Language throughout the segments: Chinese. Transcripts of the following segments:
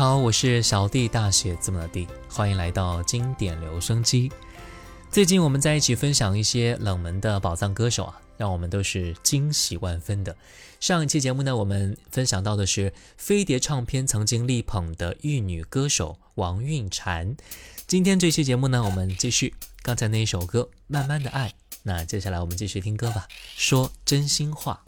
好，我是小弟大写字母的弟。欢迎来到经典留声机，最近我们在一起分享一些冷门的宝藏歌手啊，让我们都是惊喜万分的。上一期节目呢，我们分享到的是飞碟唱片曾经力捧的玉女歌手王韵婵。今天这期节目呢，我们继续刚才那一首歌《慢慢的爱》。那接下来我们继续听歌吧，说真心话。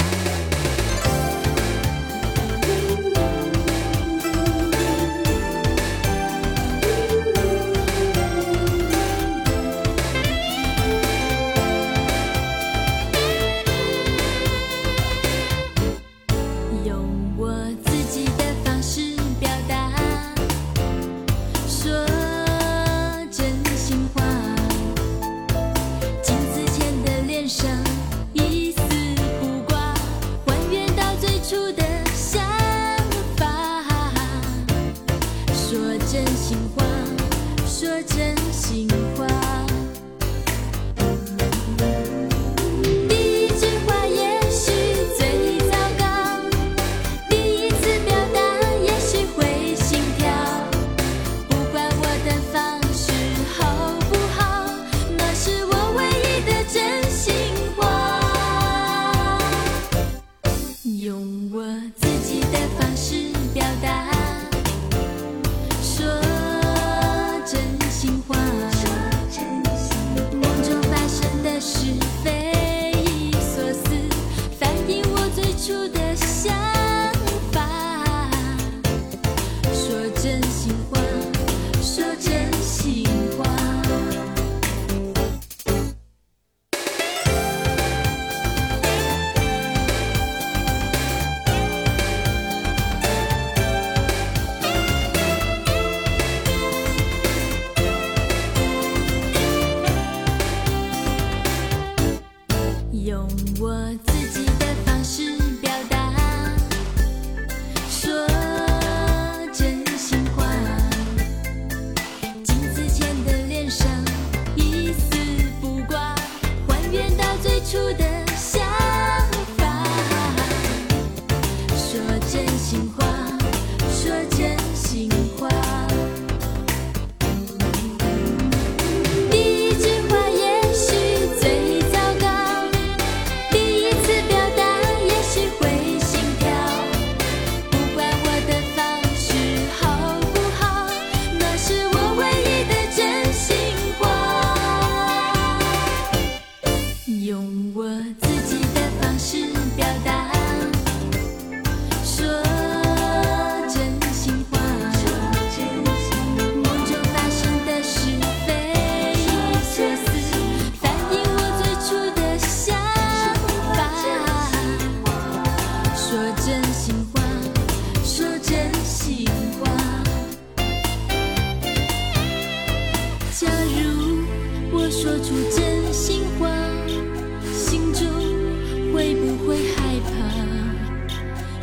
怕？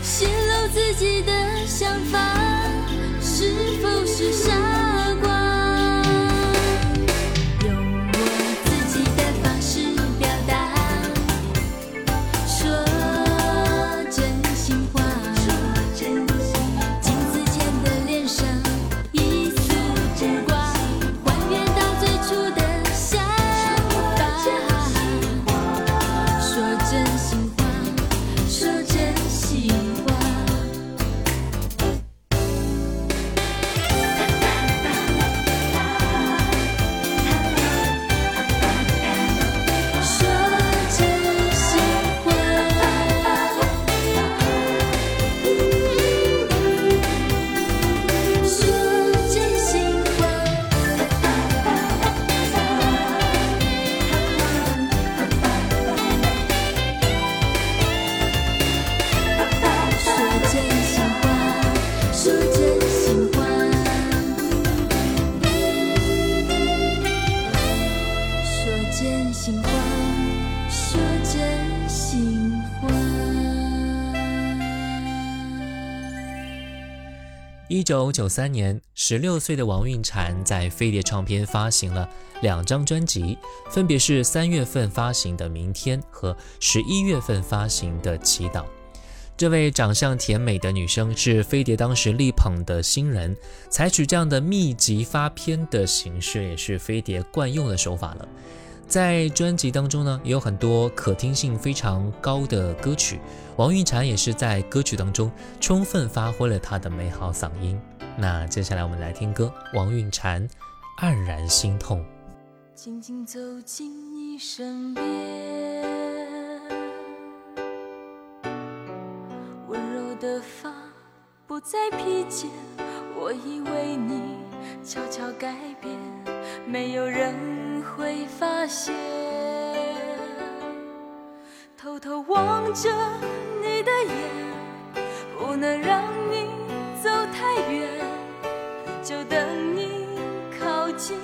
泄露自己的想法，是否是傻九九三年，十六岁的王韵婵在飞碟唱片发行了两张专辑，分别是三月份发行的《明天》和十一月份发行的《祈祷》。这位长相甜美的女生是飞碟当时力捧的新人，采取这样的密集发片的形式，也是飞碟惯用的手法了。在专辑当中呢，也有很多可听性非常高的歌曲。王韵婵也是在歌曲当中充分发挥了她的美好嗓音。那接下来我们来听歌，王韵婵《黯然心痛》。静静走进你身边，温柔的发不再披肩。我以为你悄悄改变，没有人会发现。偷偷望着你的眼，不能让你走太远，就等你靠近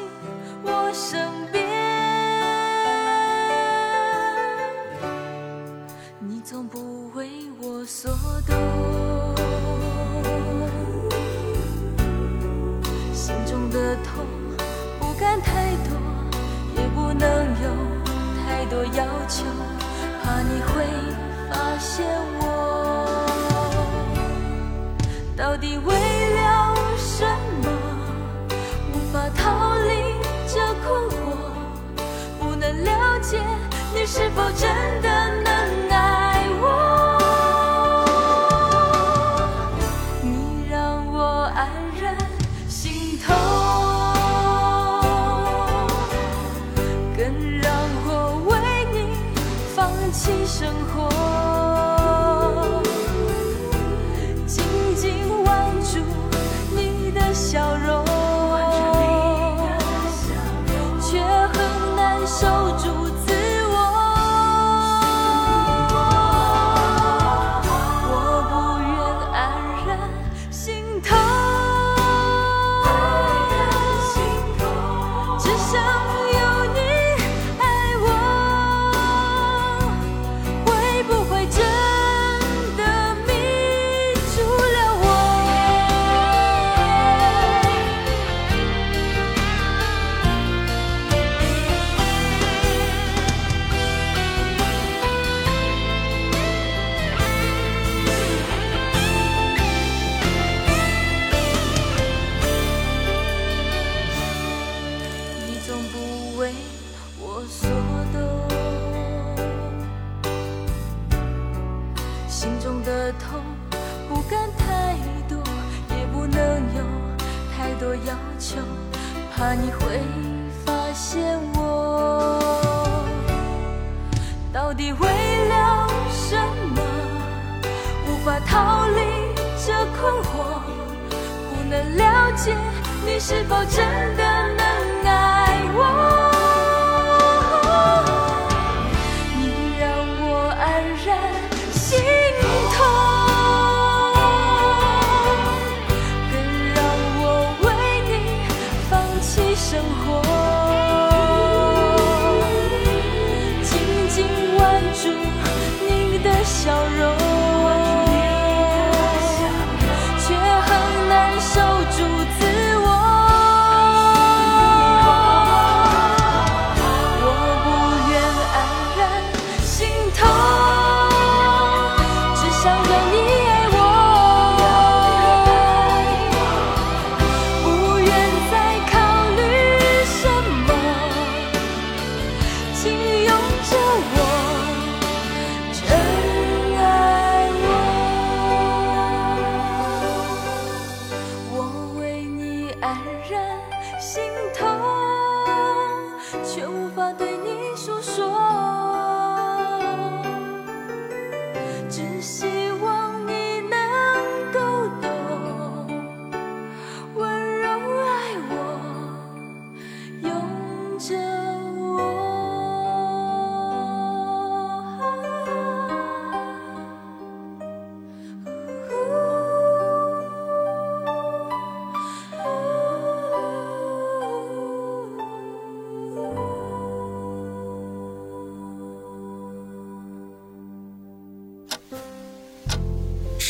发现我到底为了什么，无法逃离这困惑。不能了解你是否真的无法逃离这困惑。不能了解你是否真的能爱我。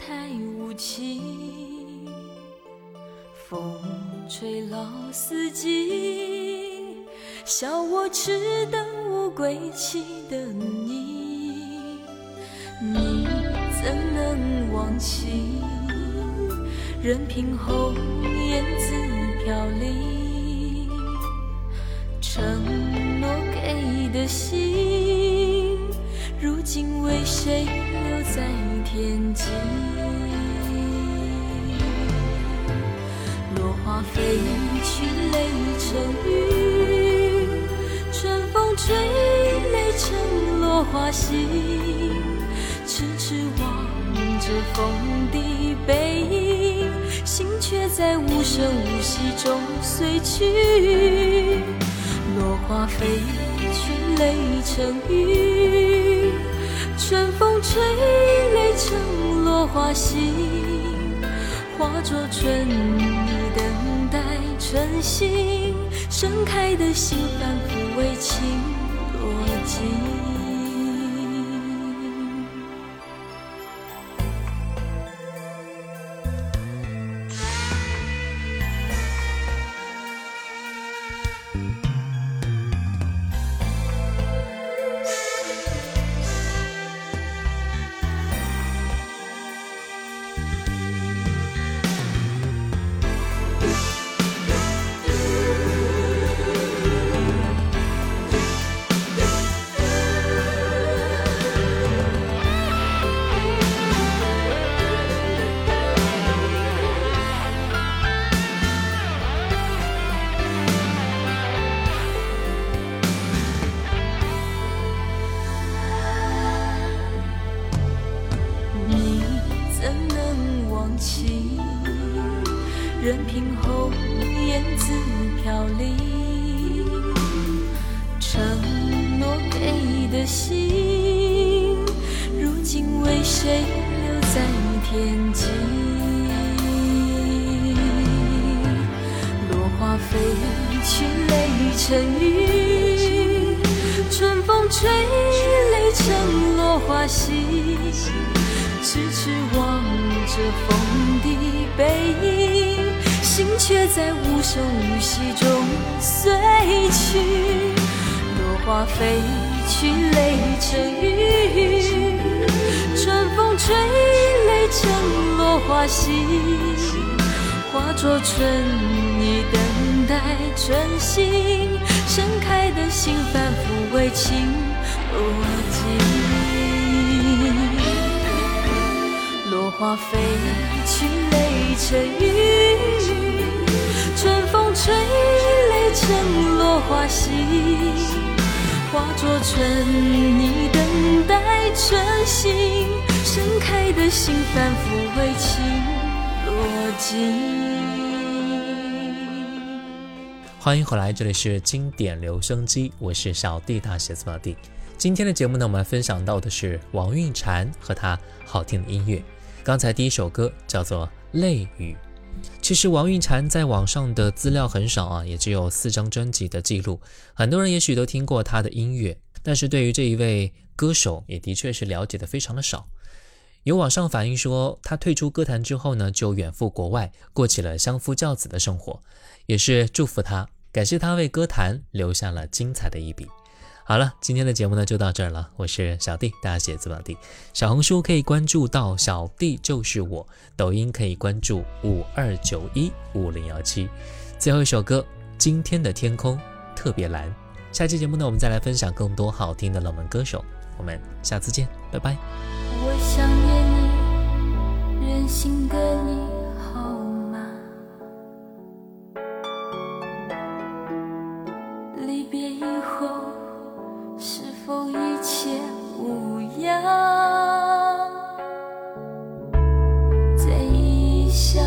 太无情。风吹老四季，笑我痴等无归期的你。你怎能忘记？任凭红颜自飘零。承诺给的心，如今为谁留在天际？落花飞去，泪成雨，春风吹，泪成落花心。痴痴望着风的背影，心却在无声无息中碎去。落花飞去，泪成雨，春风吹，泪成落花心，化作春泥等待春心，盛开的心反复为情落尽。成雨，春风吹，泪成落花心。痴痴望着风的背影，心却在无声无息中碎去。落花飞去，泪成雨，春风吹，泪成落花心，化作春泥等待春心，盛开的心反复为情落尽。落花飞去，泪成雨，春风吹，泪成落花心，化作春泥等待春心，盛开的心反复为情落尽。欢迎回来，这里是经典留声机，我是小弟大写字母弟。今天的节目呢，我们来分享到的是王韵婵和她好听的音乐。刚才第一首歌叫做《泪雨》。其实王韵婵在网上的资料很少啊，也只有四张专辑的记录。很多人也许都听过她的音乐，但是对于这一位歌手，也的确是了解的非常的少。有网上反映说，他退出歌坛之后呢，就远赴国外，过起了相夫教子的生活。也是祝福他，感谢他为歌坛留下了精彩的一笔。好了，今天的节目呢就到这儿了。我是小弟，大家写字宝弟。小红书可以关注到小弟就是我，抖音可以关注五二九一五零幺七。最后一首歌，今天的天空特别蓝。下期节目呢，我们再来分享更多好听的冷门歌手。我们下次见，拜拜。我想，远行的你好吗？离别以后是否一切无恙？在异乡